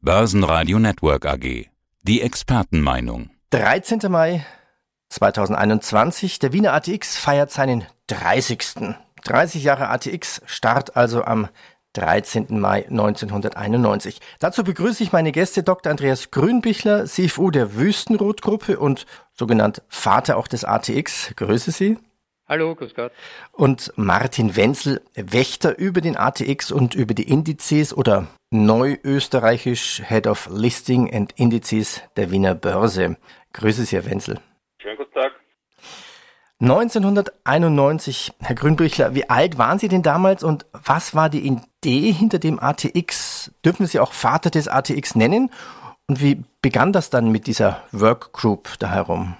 Börsenradio Network AG. Die Expertenmeinung. 13. Mai 2021. Der Wiener ATX feiert seinen 30. 30 Jahre ATX, Start also am 13. Mai 1991. Dazu begrüße ich meine Gäste Dr. Andreas Grünbichler, CFO der Wüstenrot-Gruppe und sogenannt Vater auch des ATX. Grüße Sie. Hallo, grüß Gott. Und Martin Wenzel, Wächter über den ATX und über die Indizes oder neuösterreichisch Head of Listing and Indizes der Wiener Börse. Grüße Sie, Herr Wenzel. Schönen guten Tag. 1991, Herr Grünbrichler, wie alt waren Sie denn damals und was war die Idee hinter dem ATX? Dürfen Sie auch Vater des ATX nennen? Und wie begann das dann mit dieser Workgroup da herum?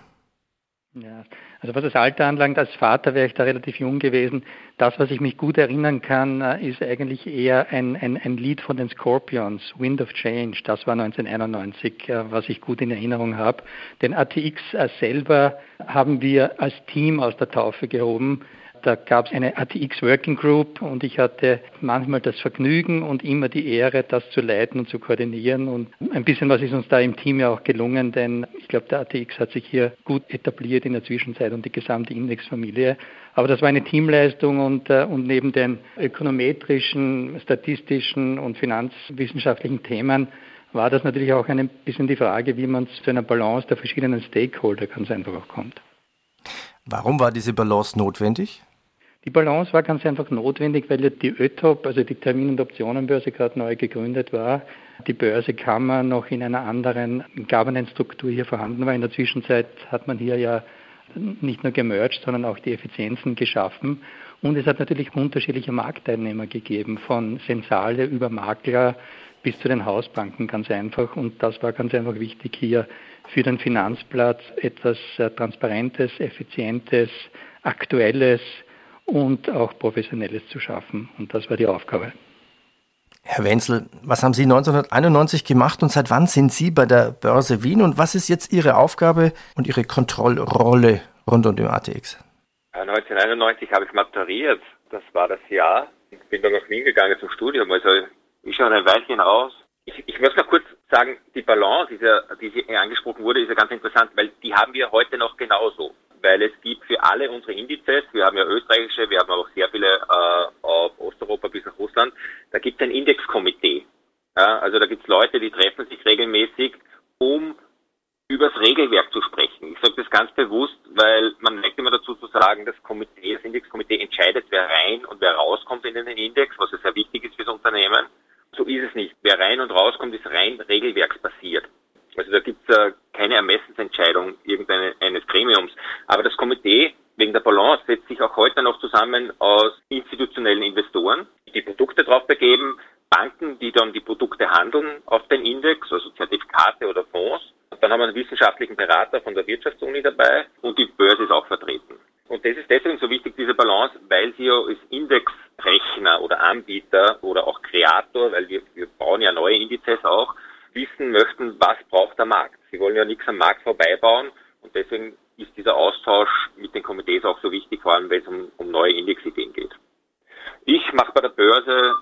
Ja, also was das Alter anlangt, als Vater wäre ich da relativ jung gewesen. Das, was ich mich gut erinnern kann, äh, ist eigentlich eher ein, ein, ein Lied von den Scorpions, Wind of Change. Das war 1991, äh, was ich gut in Erinnerung habe. Den ATX äh, selber haben wir als Team aus der Taufe gehoben. Da gab es eine ATX Working Group und ich hatte manchmal das Vergnügen und immer die Ehre, das zu leiten und zu koordinieren. Und ein bisschen was ist uns da im Team ja auch gelungen, denn ich glaube, der ATX hat sich hier gut etabliert in der Zwischenzeit und die gesamte Indexfamilie. Aber das war eine Teamleistung und, äh, und neben den ökonometrischen, statistischen und finanzwissenschaftlichen Themen war das natürlich auch ein bisschen die Frage, wie man zu einer Balance der verschiedenen Stakeholder ganz einfach auch kommt. Warum war diese Balance notwendig? Die Balance war ganz einfach notwendig, weil die ÖTOP, also die Termin- und Optionenbörse, gerade neu gegründet war. Die Börsekammer noch in einer anderen Governance-Struktur hier vorhanden war. In der Zwischenzeit hat man hier ja nicht nur gemerged, sondern auch die Effizienzen geschaffen. Und es hat natürlich unterschiedliche Marktteilnehmer gegeben, von Sensale über Makler bis zu den Hausbanken ganz einfach. Und das war ganz einfach wichtig hier für den Finanzplatz etwas äh, Transparentes, Effizientes, Aktuelles, und auch Professionelles zu schaffen. Und das war die Aufgabe. Herr Wenzel, was haben Sie 1991 gemacht und seit wann sind Sie bei der Börse Wien und was ist jetzt Ihre Aufgabe und Ihre Kontrollrolle rund um den ATX? 1991 habe ich maturiert. Das war das Jahr. Ich bin dann nach Wien gegangen zum Studium. Also ich schon ein Weilchen raus. Ich, ich muss noch kurz sagen, die Balance, die, die hier angesprochen wurde, ist ja ganz interessant, weil die haben wir heute noch genauso weil es gibt für alle unsere Indizes, wir haben ja österreichische, wir haben auch sehr viele äh, auf Osteuropa bis nach Russland, da gibt es ein Indexkomitee. Ja, also da gibt es Leute, die treffen sich regelmäßig, um über das Regelwerk zu sprechen. Ich sage das ganz bewusst, weil man neigt immer dazu zu sagen, das Komitee, das Indexkomitee entscheidet, wer rein und wer rauskommt in den Index, was ja sehr wichtig ist fürs Unternehmen. So ist es nicht. Wer rein und rauskommt, ist rein regelwerksbasiert. Also da gibt es äh, keine Ermessensentscheidung irgendeines Gremiums. Aber das Komitee wegen der Balance setzt sich auch heute noch zusammen aus institutionellen Investoren, die Produkte drauf begeben, Banken, die dann die Produkte handeln auf den Index, also Zertifikate oder Fonds. Und dann haben wir einen wissenschaftlichen Berater von der Wirtschaftsuni dabei und die Börse ist auch vertreten. Und das ist deswegen so wichtig, diese Balance, weil sie ja als Indexrechner oder Anbieter oder auch Kreator, weil wir, wir bauen ja neue Indizes auch, wissen möchten, was braucht der Markt. Sie wollen ja nichts am Markt vorbeibauen und deswegen ist dieser Austausch mit den Komitees auch so wichtig, vor allem wenn es um, um neue Indexideen geht. Ich mache bei der Börse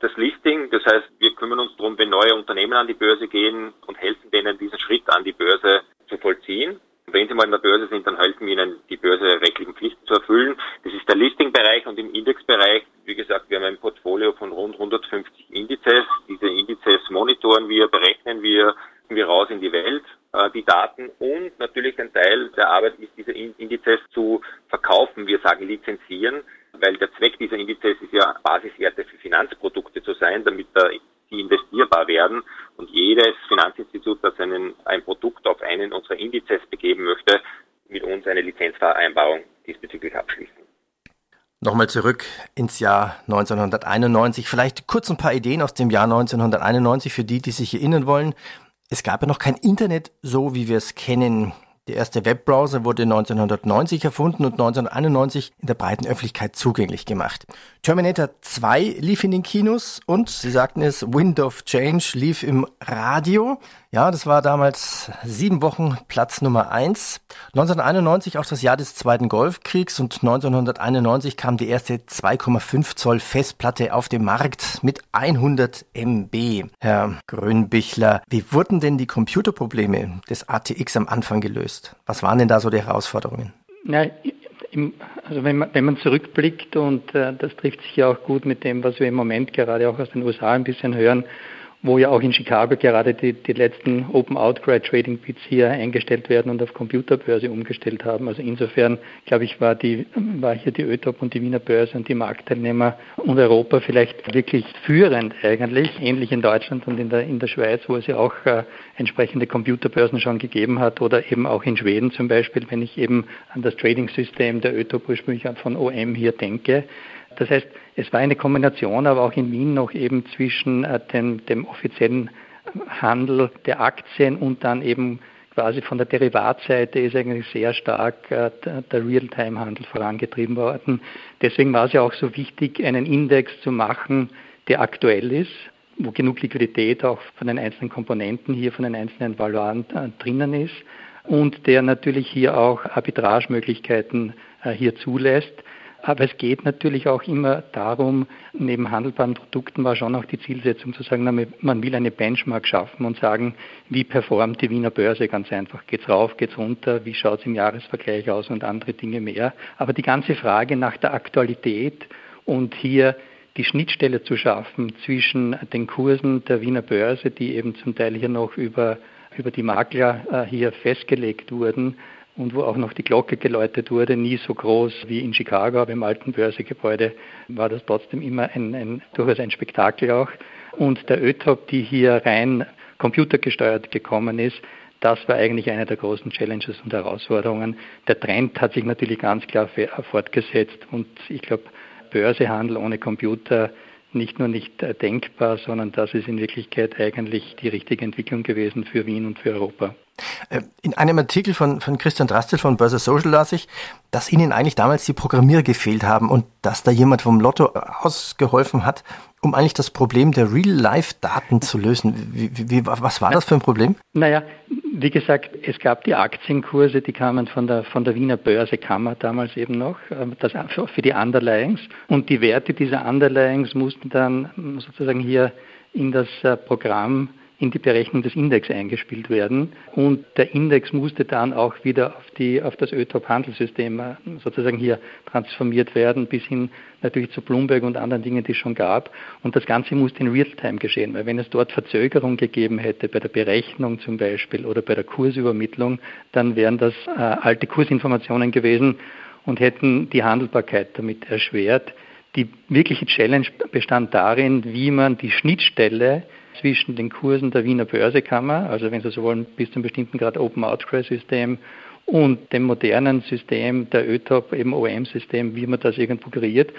das Listing, das heißt, wir kümmern uns darum, wenn neue Unternehmen an die Börse gehen und helfen denen, diesen Schritt an die Börse zu vollziehen. Wenn Sie mal in der Börse sind, dann helfen wir Ihnen, die börserechtlichen Pflichten zu erfüllen. Das ist der Listing-Bereich und im Indexbereich, wie gesagt, wir haben ein Portfolio von rund 150 Indizes. Diese Indizes monitoren wir, berechnen wir, wir raus in die Welt, äh, die Daten und natürlich ein Teil der Arbeit ist, diese Indizes zu verkaufen. Wir sagen lizenzieren, weil der Zweck dieser Indizes ist ja Basiswerte für Finanzprodukte zu sein, damit die investierbar werden. Und jedes Finanzinstitut, das einen, ein Produkt auf einen unserer Indizes begeben möchte, mit uns eine Lizenzvereinbarung diesbezüglich abschließen. Nochmal zurück ins Jahr 1991. Vielleicht kurz ein paar Ideen aus dem Jahr 1991 für die, die sich erinnern wollen. Es gab ja noch kein Internet, so wie wir es kennen. Der erste Webbrowser wurde 1990 erfunden und 1991 in der breiten Öffentlichkeit zugänglich gemacht. Terminator 2 lief in den Kinos und, Sie sagten es, Wind of Change lief im Radio. Ja, das war damals sieben Wochen Platz Nummer eins. 1991 auch das Jahr des Zweiten Golfkriegs und 1991 kam die erste 2,5 Zoll Festplatte auf den Markt mit 100 MB. Herr Grünbichler, wie wurden denn die Computerprobleme des ATX am Anfang gelöst? Was waren denn da so die Herausforderungen? Na, im, also wenn man, wenn man zurückblickt und äh, das trifft sich ja auch gut mit dem, was wir im Moment gerade auch aus den USA ein bisschen hören, wo ja auch in Chicago gerade die, die letzten Open Outcry Trading Bits hier eingestellt werden und auf Computerbörse umgestellt haben. Also insofern, glaube ich, war, die, war hier die ÖTOP und die Wiener Börse und die Marktteilnehmer und Europa vielleicht wirklich führend eigentlich, ähnlich in Deutschland und in der, in der Schweiz, wo es ja auch äh, entsprechende Computerbörsen schon gegeben hat oder eben auch in Schweden zum Beispiel, wenn ich eben an das Trading-System der ÖTOP ursprünglich von OM hier denke. Das heißt, es war eine Kombination, aber auch in Wien noch eben zwischen äh, dem, dem offiziellen Handel der Aktien und dann eben quasi von der Derivatseite ist eigentlich sehr stark äh, der Realtime-Handel vorangetrieben worden. Deswegen war es ja auch so wichtig, einen Index zu machen, der aktuell ist, wo genug Liquidität auch von den einzelnen Komponenten hier, von den einzelnen Valuaren äh, drinnen ist und der natürlich hier auch Arbitragemöglichkeiten hier zulässt. Aber es geht natürlich auch immer darum, neben handelbaren Produkten war schon auch die Zielsetzung zu sagen, man will eine Benchmark schaffen und sagen, wie performt die Wiener Börse ganz einfach. Geht's rauf, geht's runter, wie schaut es im Jahresvergleich aus und andere Dinge mehr. Aber die ganze Frage nach der Aktualität und hier die Schnittstelle zu schaffen zwischen den Kursen der Wiener Börse, die eben zum Teil hier noch über, über die Makler äh, hier festgelegt wurden, und wo auch noch die Glocke geläutet wurde, nie so groß wie in Chicago, aber im alten Börsegebäude war das trotzdem immer ein, ein durchaus ein Spektakel auch. Und der ÖTOP, die hier rein computergesteuert gekommen ist, das war eigentlich eine der großen Challenges und Herausforderungen. Der Trend hat sich natürlich ganz klar fortgesetzt und ich glaube, Börsehandel ohne Computer nicht nur nicht denkbar, sondern das ist in Wirklichkeit eigentlich die richtige Entwicklung gewesen für Wien und für Europa. Äh, in einem Artikel von, von Christian Drastel von Börse Social las ich, dass Ihnen eigentlich damals die Programmierer gefehlt haben und dass da jemand vom Lotto ausgeholfen hat, um eigentlich das Problem der Real-Life-Daten zu lösen. Wie, wie, was war das für ein Problem? Naja, wie gesagt, es gab die Aktienkurse, die kamen von der, von der Wiener Börsekammer damals eben noch, äh, das für die Underlyings. Und die Werte dieser Underlyings mussten dann sozusagen hier in das äh, Programm in die Berechnung des Index eingespielt werden. Und der Index musste dann auch wieder auf, die, auf das ÖTOP-Handelssystem äh, sozusagen hier transformiert werden, bis hin natürlich zu Bloomberg und anderen Dingen, die es schon gab. Und das Ganze musste in Realtime geschehen, weil wenn es dort Verzögerung gegeben hätte, bei der Berechnung zum Beispiel oder bei der Kursübermittlung, dann wären das äh, alte Kursinformationen gewesen und hätten die Handelbarkeit damit erschwert. Die wirkliche Challenge bestand darin, wie man die Schnittstelle zwischen den Kursen der Wiener Börsekammer, also wenn Sie so wollen, bis zu einem bestimmten Grad Open Outcry System und dem modernen System der ÖTOP, eben OM-System, wie man das irgendwo kreiert.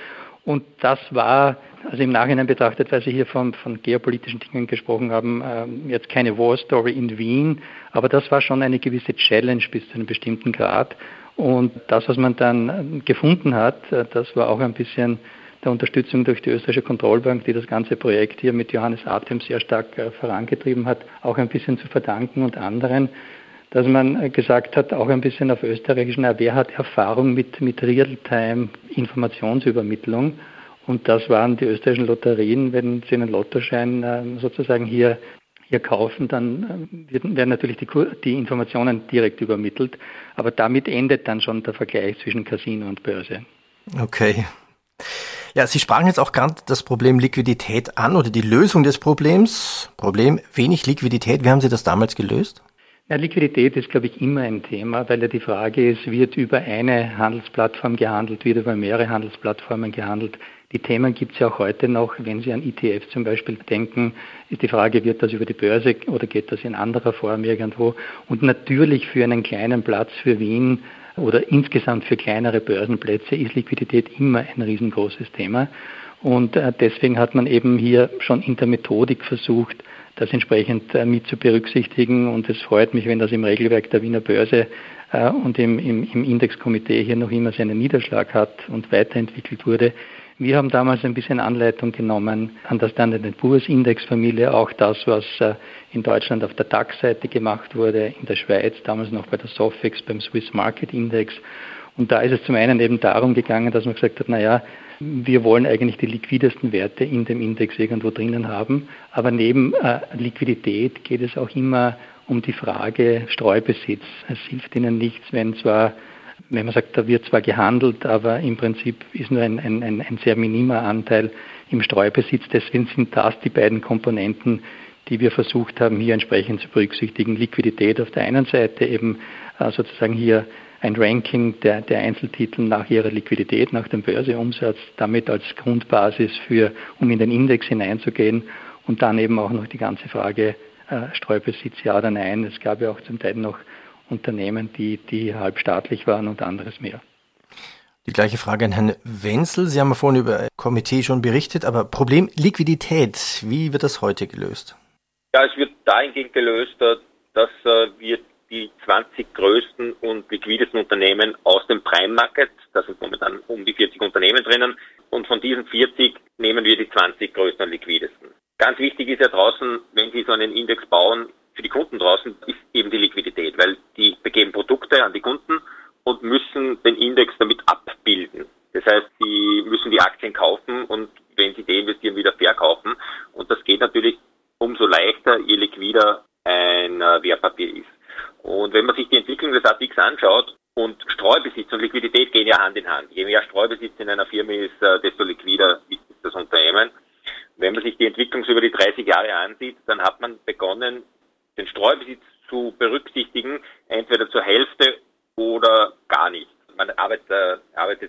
Und das war, also im Nachhinein betrachtet, weil Sie hier von, von geopolitischen Dingen gesprochen haben, äh, jetzt keine War Story in Wien, aber das war schon eine gewisse Challenge bis zu einem bestimmten Grad. Und das, was man dann gefunden hat, äh, das war auch ein bisschen der Unterstützung durch die österreichische Kontrollbank, die das ganze Projekt hier mit Johannes Atem sehr stark äh, vorangetrieben hat, auch ein bisschen zu verdanken und anderen, dass man äh, gesagt hat, auch ein bisschen auf österreichischen, wer hat Erfahrung mit, mit Real-Time-Informationsübermittlung. Und das waren die österreichischen Lotterien. Wenn Sie einen Lottoschein äh, sozusagen hier, hier kaufen, dann werden natürlich die, die Informationen direkt übermittelt. Aber damit endet dann schon der Vergleich zwischen Casino und Börse. Okay. Ja, Sie sprachen jetzt auch gerade das Problem Liquidität an oder die Lösung des Problems. Problem wenig Liquidität. Wie haben Sie das damals gelöst? Ja, Liquidität ist, glaube ich, immer ein Thema, weil ja die Frage ist, wird über eine Handelsplattform gehandelt, wird über mehrere Handelsplattformen gehandelt. Die Themen gibt es ja auch heute noch. Wenn Sie an ETF zum Beispiel denken, ist die Frage, wird das über die Börse oder geht das in anderer Form irgendwo? Und natürlich für einen kleinen Platz für Wien oder insgesamt für kleinere Börsenplätze ist Liquidität immer ein riesengroßes Thema. Und äh, deswegen hat man eben hier schon in der Methodik versucht, das entsprechend äh, mit zu berücksichtigen. Und es freut mich, wenn das im Regelwerk der Wiener Börse äh, und im, im, im Indexkomitee hier noch immer seinen Niederschlag hat und weiterentwickelt wurde. Wir haben damals ein bisschen Anleitung genommen an der Standard Poor's Index-Familie, auch das, was äh, in Deutschland auf der DAX-Seite gemacht wurde, in der Schweiz, damals noch bei der Sofix, beim Swiss Market Index. Und da ist es zum einen eben darum gegangen, dass man gesagt hat, naja, wir wollen eigentlich die liquidesten Werte in dem Index irgendwo drinnen haben. Aber neben äh, Liquidität geht es auch immer um die Frage Streubesitz. Es hilft Ihnen nichts, wenn zwar, wenn man sagt, da wird zwar gehandelt, aber im Prinzip ist nur ein, ein, ein sehr minimer Anteil im Streubesitz. Deswegen sind das die beiden Komponenten, die wir versucht haben, hier entsprechend zu berücksichtigen. Liquidität auf der einen Seite eben äh, sozusagen hier ein Ranking der, der Einzeltitel nach ihrer Liquidität, nach dem Börseumsatz, damit als Grundbasis für, um in den Index hineinzugehen und dann eben auch noch die ganze Frage äh, Streubesitz ja oder nein. Es gab ja auch zum Teil noch Unternehmen, die, die halbstaatlich waren und anderes mehr. Die gleiche Frage an Herrn Wenzel. Sie haben ja vorhin über Komitee schon berichtet, aber Problem Liquidität, wie wird das heute gelöst? Ja, es wird dahingehend gelöst, dass äh, wir die 20 größten und liquidesten Unternehmen aus dem Prime Market, da sind momentan um die 40 Unternehmen drinnen, und von diesen 40 nehmen wir die 20 größten und liquidesten. Ganz wichtig ist ja draußen, wenn Sie so einen Index bauen, für die Kunden draußen, ist eben die Liquidität, weil die begeben Produkte an die Kunden und müssen den Index damit abbilden. Das heißt, sie müssen die Aktien kaufen und wenn sie deinvestieren, wieder verkaufen. Und das geht natürlich umso leichter, je liquider ein äh, Wertpapier ist. Und wenn man sich die Entwicklung des ATX anschaut, und Streubesitz und Liquidität gehen ja Hand in Hand. Je mehr Streubesitz in einer Firma ist, äh, desto liquider ist das Unternehmen. Wenn man sich die Entwicklung über die 30 Jahre ansieht, dann hat man begonnen, den Streubesitz zu berücksichtigen, entweder zur Hälfte oder gar nicht. Man arbeitet,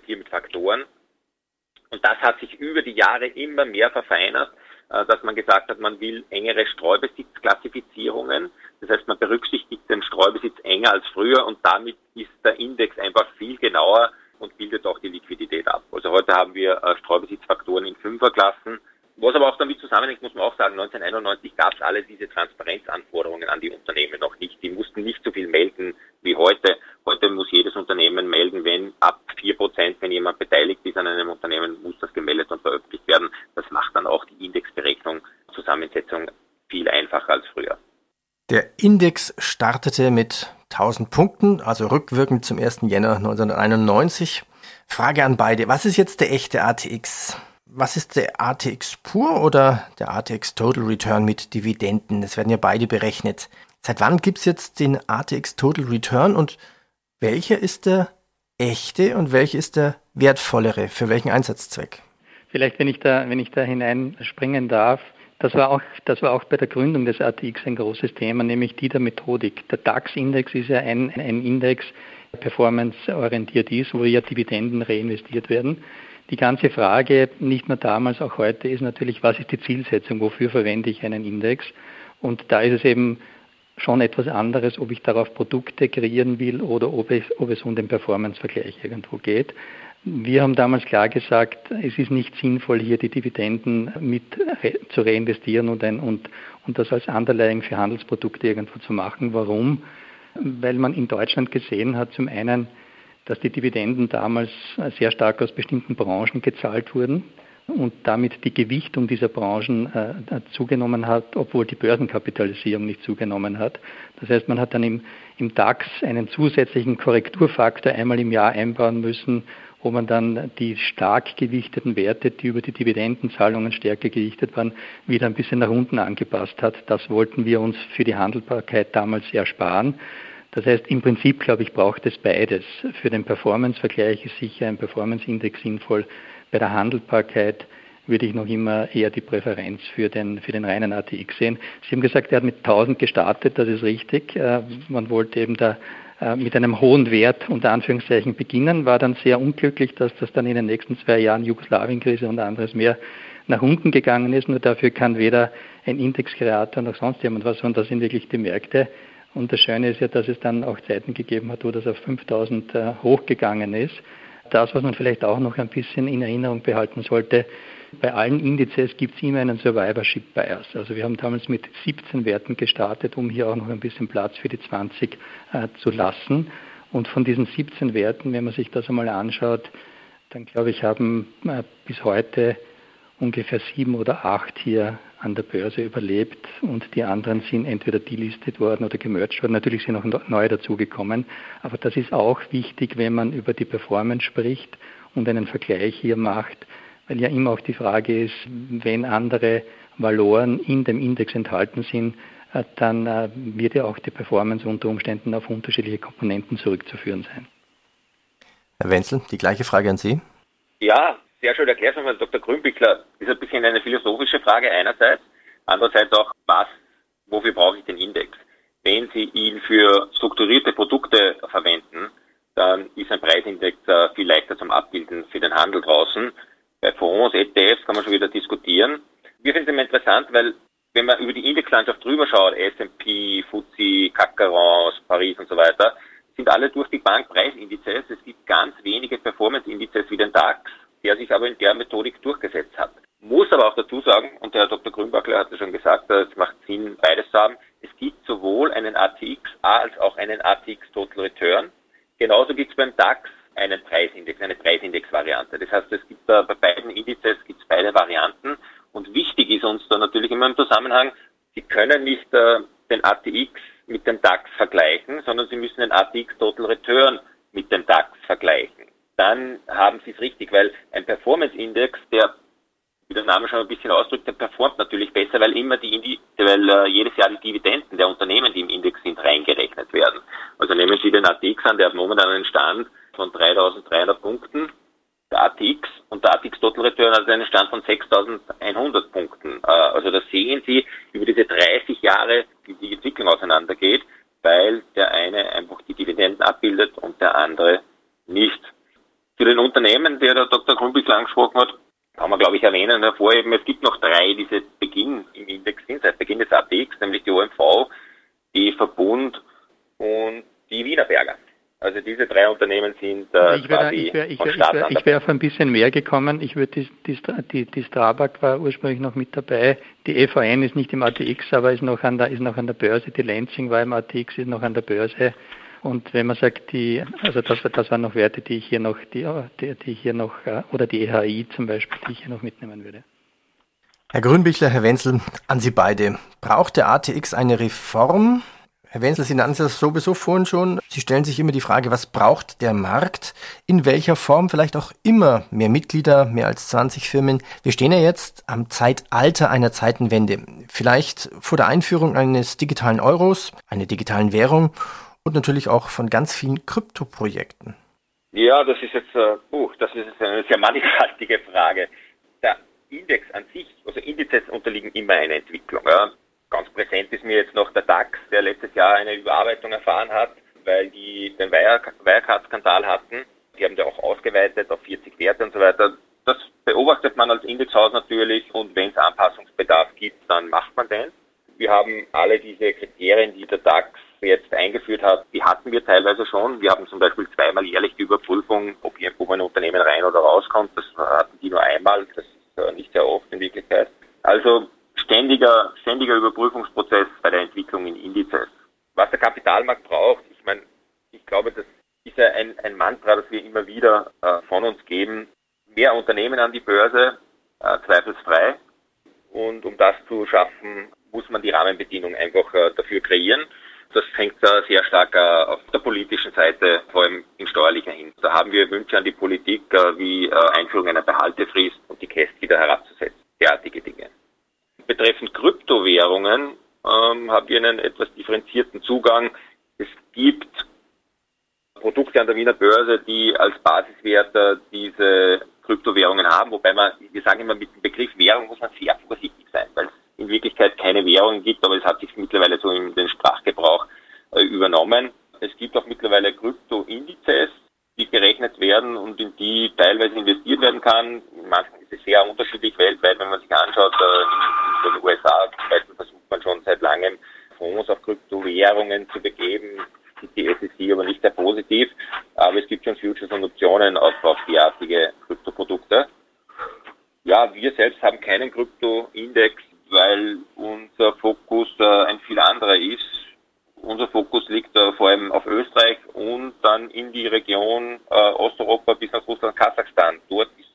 hier mit Faktoren. Und das hat sich über die Jahre immer mehr verfeinert, äh, dass man gesagt hat, man will engere Streubesitzklassifizierungen. Das heißt, man berücksichtigt den Streubesitz enger als früher und damit ist der Index einfach viel genauer und bildet auch die Liquidität ab. Also heute haben wir äh, Streubesitzfaktoren in Fünferklassen. Was aber auch damit zusammenhängt, muss man auch sagen, 1991 gab es alle diese Transparenzanforderungen an die Unternehmen noch nicht. Die mussten nicht so viel melden wie heute. Heute muss jedes Unternehmen melden, wenn ab vier Prozent, wenn jemand beteiligt ist an einem Unternehmen, muss das gemeldet und veröffentlicht werden. Das macht dann auch die Indexberechnung, Zusammensetzung viel einfacher als früher. Der Index startete mit 1000 Punkten, also rückwirkend zum 1. Jänner 1991. Frage an beide. Was ist jetzt der echte ATX? Was ist der ATX pur oder der ATX Total Return mit Dividenden? Das werden ja beide berechnet. Seit wann gibt es jetzt den ATX Total Return und welcher ist der echte und welcher ist der wertvollere? Für welchen Einsatzzweck? Vielleicht, wenn ich da, wenn ich da hineinspringen darf, das war, auch, das war auch bei der Gründung des ATX ein großes Thema, nämlich die der Methodik. Der DAX-Index ist ja ein, ein Index, der performanceorientiert ist, wo ja Dividenden reinvestiert werden. Die ganze Frage, nicht nur damals, auch heute, ist natürlich, was ist die Zielsetzung, wofür verwende ich einen Index? Und da ist es eben schon etwas anderes, ob ich darauf Produkte kreieren will oder ob es, ob es um den Performance-Vergleich irgendwo geht. Wir haben damals klar gesagt, es ist nicht sinnvoll, hier die Dividenden mit zu reinvestieren und, ein, und, und das als Underlying für Handelsprodukte irgendwo zu machen. Warum? Weil man in Deutschland gesehen hat, zum einen, dass die Dividenden damals sehr stark aus bestimmten Branchen gezahlt wurden und damit die Gewichtung dieser Branchen äh, zugenommen hat, obwohl die Börsenkapitalisierung nicht zugenommen hat. Das heißt, man hat dann im, im DAX einen zusätzlichen Korrekturfaktor einmal im Jahr einbauen müssen, wo man dann die stark gewichteten Werte, die über die Dividendenzahlungen stärker gewichtet waren, wieder ein bisschen nach unten angepasst hat. Das wollten wir uns für die Handelbarkeit damals ersparen. Das heißt, im Prinzip, glaube ich, braucht es beides. Für den Performance-Vergleich ist sicher ein Performance-Index sinnvoll. Bei der Handelbarkeit würde ich noch immer eher die Präferenz für den, für den reinen ATX sehen. Sie haben gesagt, er hat mit 1000 gestartet, das ist richtig. Äh, man wollte eben da äh, mit einem hohen Wert unter Anführungszeichen beginnen, war dann sehr unglücklich, dass das dann in den nächsten zwei Jahren Jugoslawienkrise und anderes mehr nach unten gegangen ist. Nur dafür kann weder ein Indexkreator noch sonst jemand was, sondern das sind wirklich die Märkte. Und das Schöne ist ja, dass es dann auch Zeiten gegeben hat, wo das auf 5000 äh, hochgegangen ist. Das, was man vielleicht auch noch ein bisschen in Erinnerung behalten sollte, bei allen Indizes gibt es immer einen Survivorship Bias. Also wir haben damals mit 17 Werten gestartet, um hier auch noch ein bisschen Platz für die 20 äh, zu lassen. Und von diesen 17 Werten, wenn man sich das einmal anschaut, dann glaube ich, haben äh, bis heute ungefähr sieben oder acht hier an der Börse überlebt und die anderen sind entweder delistet worden oder gemerged worden. Natürlich sind auch neue dazugekommen, aber das ist auch wichtig, wenn man über die Performance spricht und einen Vergleich hier macht, weil ja immer auch die Frage ist, wenn andere Valoren in dem Index enthalten sind, äh, dann äh, wird ja auch die Performance unter Umständen auf unterschiedliche Komponenten zurückzuführen sein. Herr Wenzel, die gleiche Frage an Sie. Ja, sehr schön erklärt von Dr. Grünbickler. Ist ein bisschen eine philosophische Frage einerseits, andererseits auch, was, wofür brauche ich den Index? Wenn Sie ihn für strukturierte Produkte verwenden, dann ist ein Preisindex äh, viel leichter zum Abbilden für den Handel draußen. Bei Fonds, ETFs kann man schon wieder diskutieren. Wir finden es immer interessant, weil wenn man über die Indexlandschaft drüber schaut, S&P, FTSE, CAC Paris und so weiter, sind alle durch die Bank Preisindizes. Es gibt ganz wenige Performance-Indizes wie den DAX, der sich aber in der Methodik durchgesetzt hat. Muss aber auch dazu sagen, und der Herr Dr. Grünbackler hat es schon gesagt, es macht Sinn, beides zu haben. Es gibt sowohl einen ATX als auch einen ATX Total Return. Genauso gibt es beim DAX einen Preisindex, eine Preisindex-Variante. Das heißt, es gibt da bei beiden Indizes gibt es beide Varianten. Und wichtig ist uns da natürlich immer im Zusammenhang, Sie können nicht äh, den ATX mit dem DAX vergleichen, sondern Sie müssen den ATX Total Return mit dem DAX vergleichen. Dann haben Sie es richtig, weil ein Performance-Index, der, wie der Name schon ein bisschen ausdrückt, der performt natürlich besser, weil immer die, Indi weil äh, jedes Jahr die Dividenden der Unternehmen, die im Index sind, reingerechnet werden. Also nehmen Sie den ATX an, der hat momentan einen Stand von 3.300 Punkten der ATX und der ATX Total Return hat einen Stand von 6.100 Punkten. Äh, also da sehen Sie über diese 30 Jahre, wie die Entwicklung auseinandergeht, weil der eine einfach die Dividenden abbildet und der andere nicht. Für den Unternehmen, der der Dr. Grunbüchler angesprochen hat, kann man, glaube ich, erwähnen, hervorheben, es gibt noch drei, die seit Beginn im Index sind, seit Beginn des ATX, nämlich die OMV, die Verbund und die Wienerberger. Also diese drei Unternehmen sind äh, ich wäre, ich wäre, ich wäre, ich wäre, ich wäre auf ein bisschen mehr gekommen. Ich würde die, die, die, die Strabag war ursprünglich noch mit dabei. Die EVN ist nicht im ATX, aber ist noch an der, ist noch an der Börse. Die Lansing war im ATX, ist noch an der Börse. Und wenn man sagt, die, also das, das waren noch Werte, die ich hier noch, die, die, die hier noch, äh, oder die EHI zum Beispiel, die ich hier noch mitnehmen würde. Herr Grünbichler, Herr Wenzel, an Sie beide. Braucht der ATX eine Reform? Herr Wenzel, Sie nannten es sowieso vorhin schon. Sie stellen sich immer die Frage, was braucht der Markt? In welcher Form? Vielleicht auch immer mehr Mitglieder, mehr als 20 Firmen. Wir stehen ja jetzt am Zeitalter einer Zeitenwende. Vielleicht vor der Einführung eines digitalen Euros, einer digitalen Währung und natürlich auch von ganz vielen Kryptoprojekten. Ja, das ist jetzt, uh, das ist eine sehr mannigfaltige Frage. Der Index an sich, also Indizes unterliegen immer einer Entwicklung. Ja. Ganz präsent ist mir jetzt noch der DAX, der letztes Jahr eine Überarbeitung erfahren hat, weil die den Wirecard-Skandal hatten. Die haben ja auch ausgeweitet auf 40 Werte und so weiter. Das beobachtet man als Indexhaus natürlich und wenn es Anpassungsbedarf gibt, dann macht man den. Wir haben alle diese Kriterien, die der DAX jetzt eingeführt hat, die hatten wir teilweise schon. Wir haben zum Beispiel zweimal jährlich die Überprüfung, ob irgendwo ein Unternehmen rein oder rauskommt. Das hatten die nur einmal. Das ist äh, nicht sehr oft in Wirklichkeit. Also ständiger, ständiger Überprüfungsprozess bei der Entwicklung in Indizes. Was der Kapitalmarkt braucht, ich meine, ich glaube, das ist ja ein, ein Mantra, das wir immer wieder äh, von uns geben. Mehr Unternehmen an die Börse, äh, zweifelsfrei. Und um das zu schaffen, muss man die Rahmenbedingungen einfach äh, dafür kreieren. Sehr stark äh, auf der politischen Seite, vor allem in steuerlicher Hinsicht. Da haben wir Wünsche an die Politik, äh, wie äh, Einführung einer Behaltefrist und die Käst wieder herabzusetzen. Derartige Dinge. Betreffend Kryptowährungen ähm, haben wir einen etwas differenzierten Zugang. Es gibt Produkte an der Wiener Börse, die als Basiswert diese Kryptowährungen haben, wobei man, wir sagen immer, mit dem Begriff Währung muss man sehr vorsichtig sein, weil es in Wirklichkeit keine Währung gibt, aber es hat sich mittlerweile so in den Sprachgebrauch übernommen. Es gibt auch mittlerweile Krypto-Indizes, die gerechnet werden und in die teilweise investiert werden kann. Manchmal ist es sehr unterschiedlich weltweit, wenn man sich anschaut. Äh, in den USA versucht man schon seit langem Fonds auf Kryptowährungen zu begeben. Die SEC aber nicht sehr positiv. Aber es gibt schon Futures und Optionen auf, auf derartige Kryptoprodukte. Ja, wir selbst haben keinen Krypto-Index, weil unser Fokus äh, ein viel anderer ist. Unser Fokus liegt äh, vor allem auf Österreich und dann dann die Region äh, Osteuropa bis nach Russland, Kasachstan. Dort ist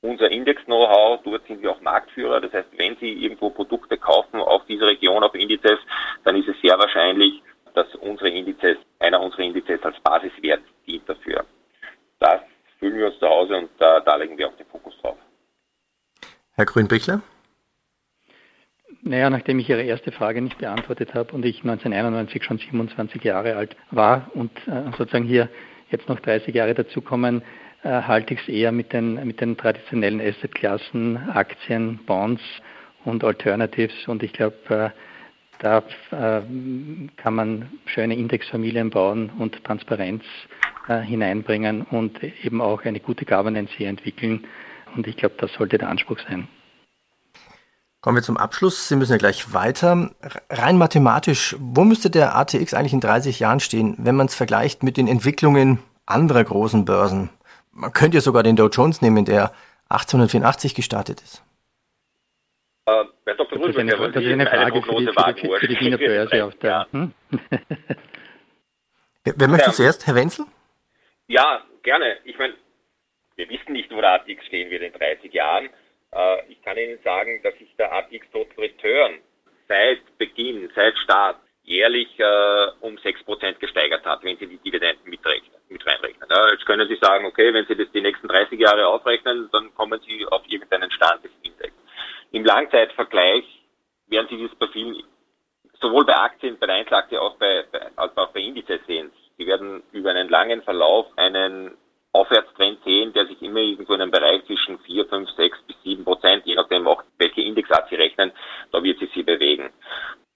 unser Index-Know-how, dort sind wir auch Marktführer. Das heißt, wenn Sie irgendwo Produkte kaufen auf diese Region, auf Indizes, dann ist es sehr wahrscheinlich, dass unsere Indizes, einer unserer Indizes als Basiswert dient dafür. Das fühlen wir uns zu Hause und da, da legen wir auch den Fokus drauf. Herr Grünbichler? Nachdem ich Ihre erste Frage nicht beantwortet habe und ich 1991 schon 27 Jahre alt war und äh, sozusagen hier jetzt noch 30 Jahre dazukommen, äh, halte ich es eher mit den, mit den traditionellen Assetklassen, Aktien, Bonds und Alternatives und ich glaube, äh, da kann man schöne Indexfamilien bauen und Transparenz hineinbringen und eben auch eine gute Governance hier entwickeln. Und ich glaube, das sollte der Anspruch sein. Kommen wir zum Abschluss. Sie müssen ja gleich weiter. Rein mathematisch, wo müsste der ATX eigentlich in 30 Jahren stehen, wenn man es vergleicht mit den Entwicklungen anderer großen Börsen? Man könnte ja sogar den Dow Jones nehmen, der 1884 gestartet ist. Äh, Herr Dr. Das ist eine, das ist eine Frage für die, für, die, für die Wiener Börse auf der. Ja. Hm? wer, wer möchte ja. zuerst? Herr Wenzel? Ja, gerne. Ich meine, wir wissen nicht, wo der ATX stehen wird in 30 Jahren. Äh, ich kann Ihnen sagen, dass sich der ATX Total Return seit Beginn, seit Start jährlich äh, um 6% gesteigert hat, wenn Sie die Dividenden mitrechnen, mit reinrechnen. Ja, jetzt können Sie sagen, okay, wenn Sie das die nächsten 30 Jahre aufrechnen, dann kommen Sie auf irgendeinen Stand des Index. Im Langzeitvergleich werden Sie das bei vielen, sowohl bei Aktien, bei der Einzelaktie auch bei, bei, als auch bei Indizes sehen. Sie werden über einen langen Verlauf einen Aufwärtstrend sehen, der sich immer irgendwo in einem Bereich zwischen 4, 5, 6 bis 7 Prozent, je nachdem auch welche Indexart Sie rechnen, da wird sie sich bewegen.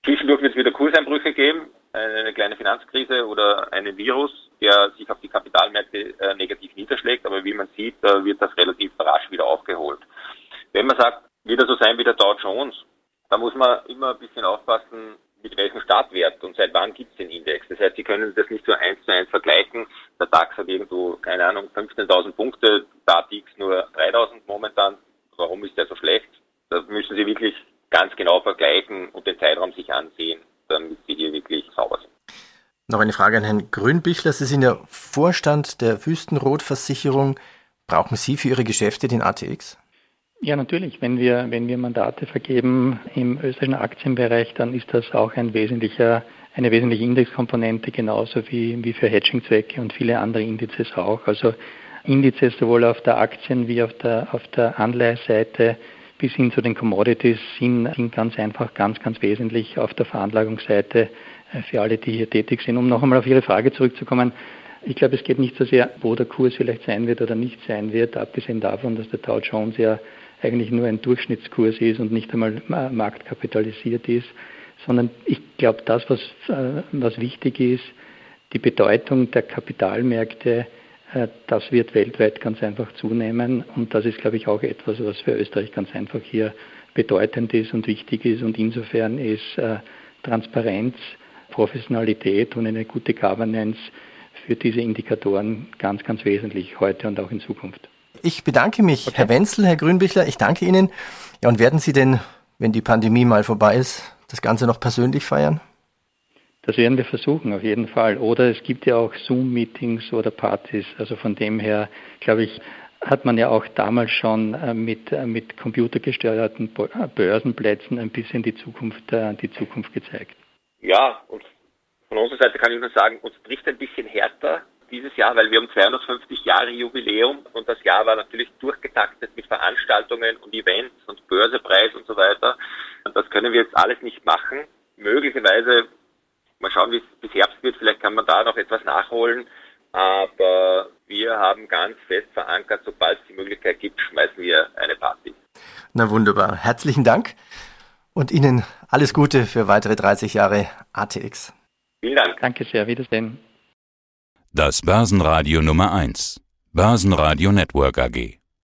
Zwischendurch wird es wieder Kurseinbrüche geben, eine kleine Finanzkrise oder einen Virus, der sich auf die Kapitalmärkte äh, negativ niederschlägt, aber wie man sieht, äh, wird das relativ rasch wieder aufgeholt. Wenn man sagt, wird er so sein wie der Dow Jones, da muss man immer ein bisschen aufpassen, mit welchem Startwert und seit wann gibt es den Index. Das heißt, Sie können das nicht so eins zu eins vergleichen. Der DAX hat irgendwo, keine Ahnung, 15.000 Punkte, der ATX nur 3.000 momentan. Warum ist der so schlecht? Da müssen Sie wirklich ganz genau vergleichen und den Zeitraum sich ansehen, damit Sie hier wirklich sauber sind. Noch eine Frage an Herrn Grünbichler. Sie sind ja Vorstand der Wüstenrot-Versicherung. Brauchen Sie für Ihre Geschäfte den ATX? Ja, natürlich. Wenn wir, wenn wir Mandate vergeben im österreichischen Aktienbereich, dann ist das auch ein wesentlicher, eine wesentliche Indexkomponente, genauso wie, wie für Hedging-Zwecke und viele andere Indizes auch. Also Indizes sowohl auf der Aktien- wie auf der, auf der Anleiheseite bis hin zu den Commodities sind, sind ganz einfach ganz, ganz wesentlich auf der Veranlagungsseite für alle, die hier tätig sind. Um noch einmal auf Ihre Frage zurückzukommen, ich glaube, es geht nicht so sehr, wo der Kurs vielleicht sein wird oder nicht sein wird, abgesehen davon, dass der Dow Jones ja eigentlich nur ein Durchschnittskurs ist und nicht einmal marktkapitalisiert ist, sondern ich glaube, das, was, äh, was wichtig ist, die Bedeutung der Kapitalmärkte, äh, das wird weltweit ganz einfach zunehmen und das ist, glaube ich, auch etwas, was für Österreich ganz einfach hier bedeutend ist und wichtig ist und insofern ist äh, Transparenz, Professionalität und eine gute Governance für diese Indikatoren ganz, ganz wesentlich heute und auch in Zukunft. Ich bedanke mich, okay. Herr Wenzel, Herr Grünbichler, ich danke Ihnen. Ja, und werden Sie denn, wenn die Pandemie mal vorbei ist, das Ganze noch persönlich feiern? Das werden wir versuchen, auf jeden Fall. Oder es gibt ja auch Zoom-Meetings oder Partys. Also von dem her, glaube ich, hat man ja auch damals schon äh, mit, äh, mit computergesteuerten äh, Börsenplätzen ein bisschen die Zukunft, die Zukunft gezeigt. Ja, und von unserer Seite kann ich nur sagen, uns trifft ein bisschen härter dieses Jahr, weil wir haben 250 Jahre Jubiläum und das Jahr war natürlich durchgetaktet mit Veranstaltungen und Events und Börsepreis und so weiter. Und das können wir jetzt alles nicht machen. Möglicherweise, mal schauen, wie es bis Herbst wird, vielleicht kann man da noch etwas nachholen. Aber wir haben ganz fest verankert, sobald es die Möglichkeit gibt, schmeißen wir eine Party. Na wunderbar. Herzlichen Dank und Ihnen alles Gute für weitere 30 Jahre ATX. Vielen Dank. Danke sehr. Wiedersehen. Das Börsenradio Nummer 1. Börsenradio Network AG.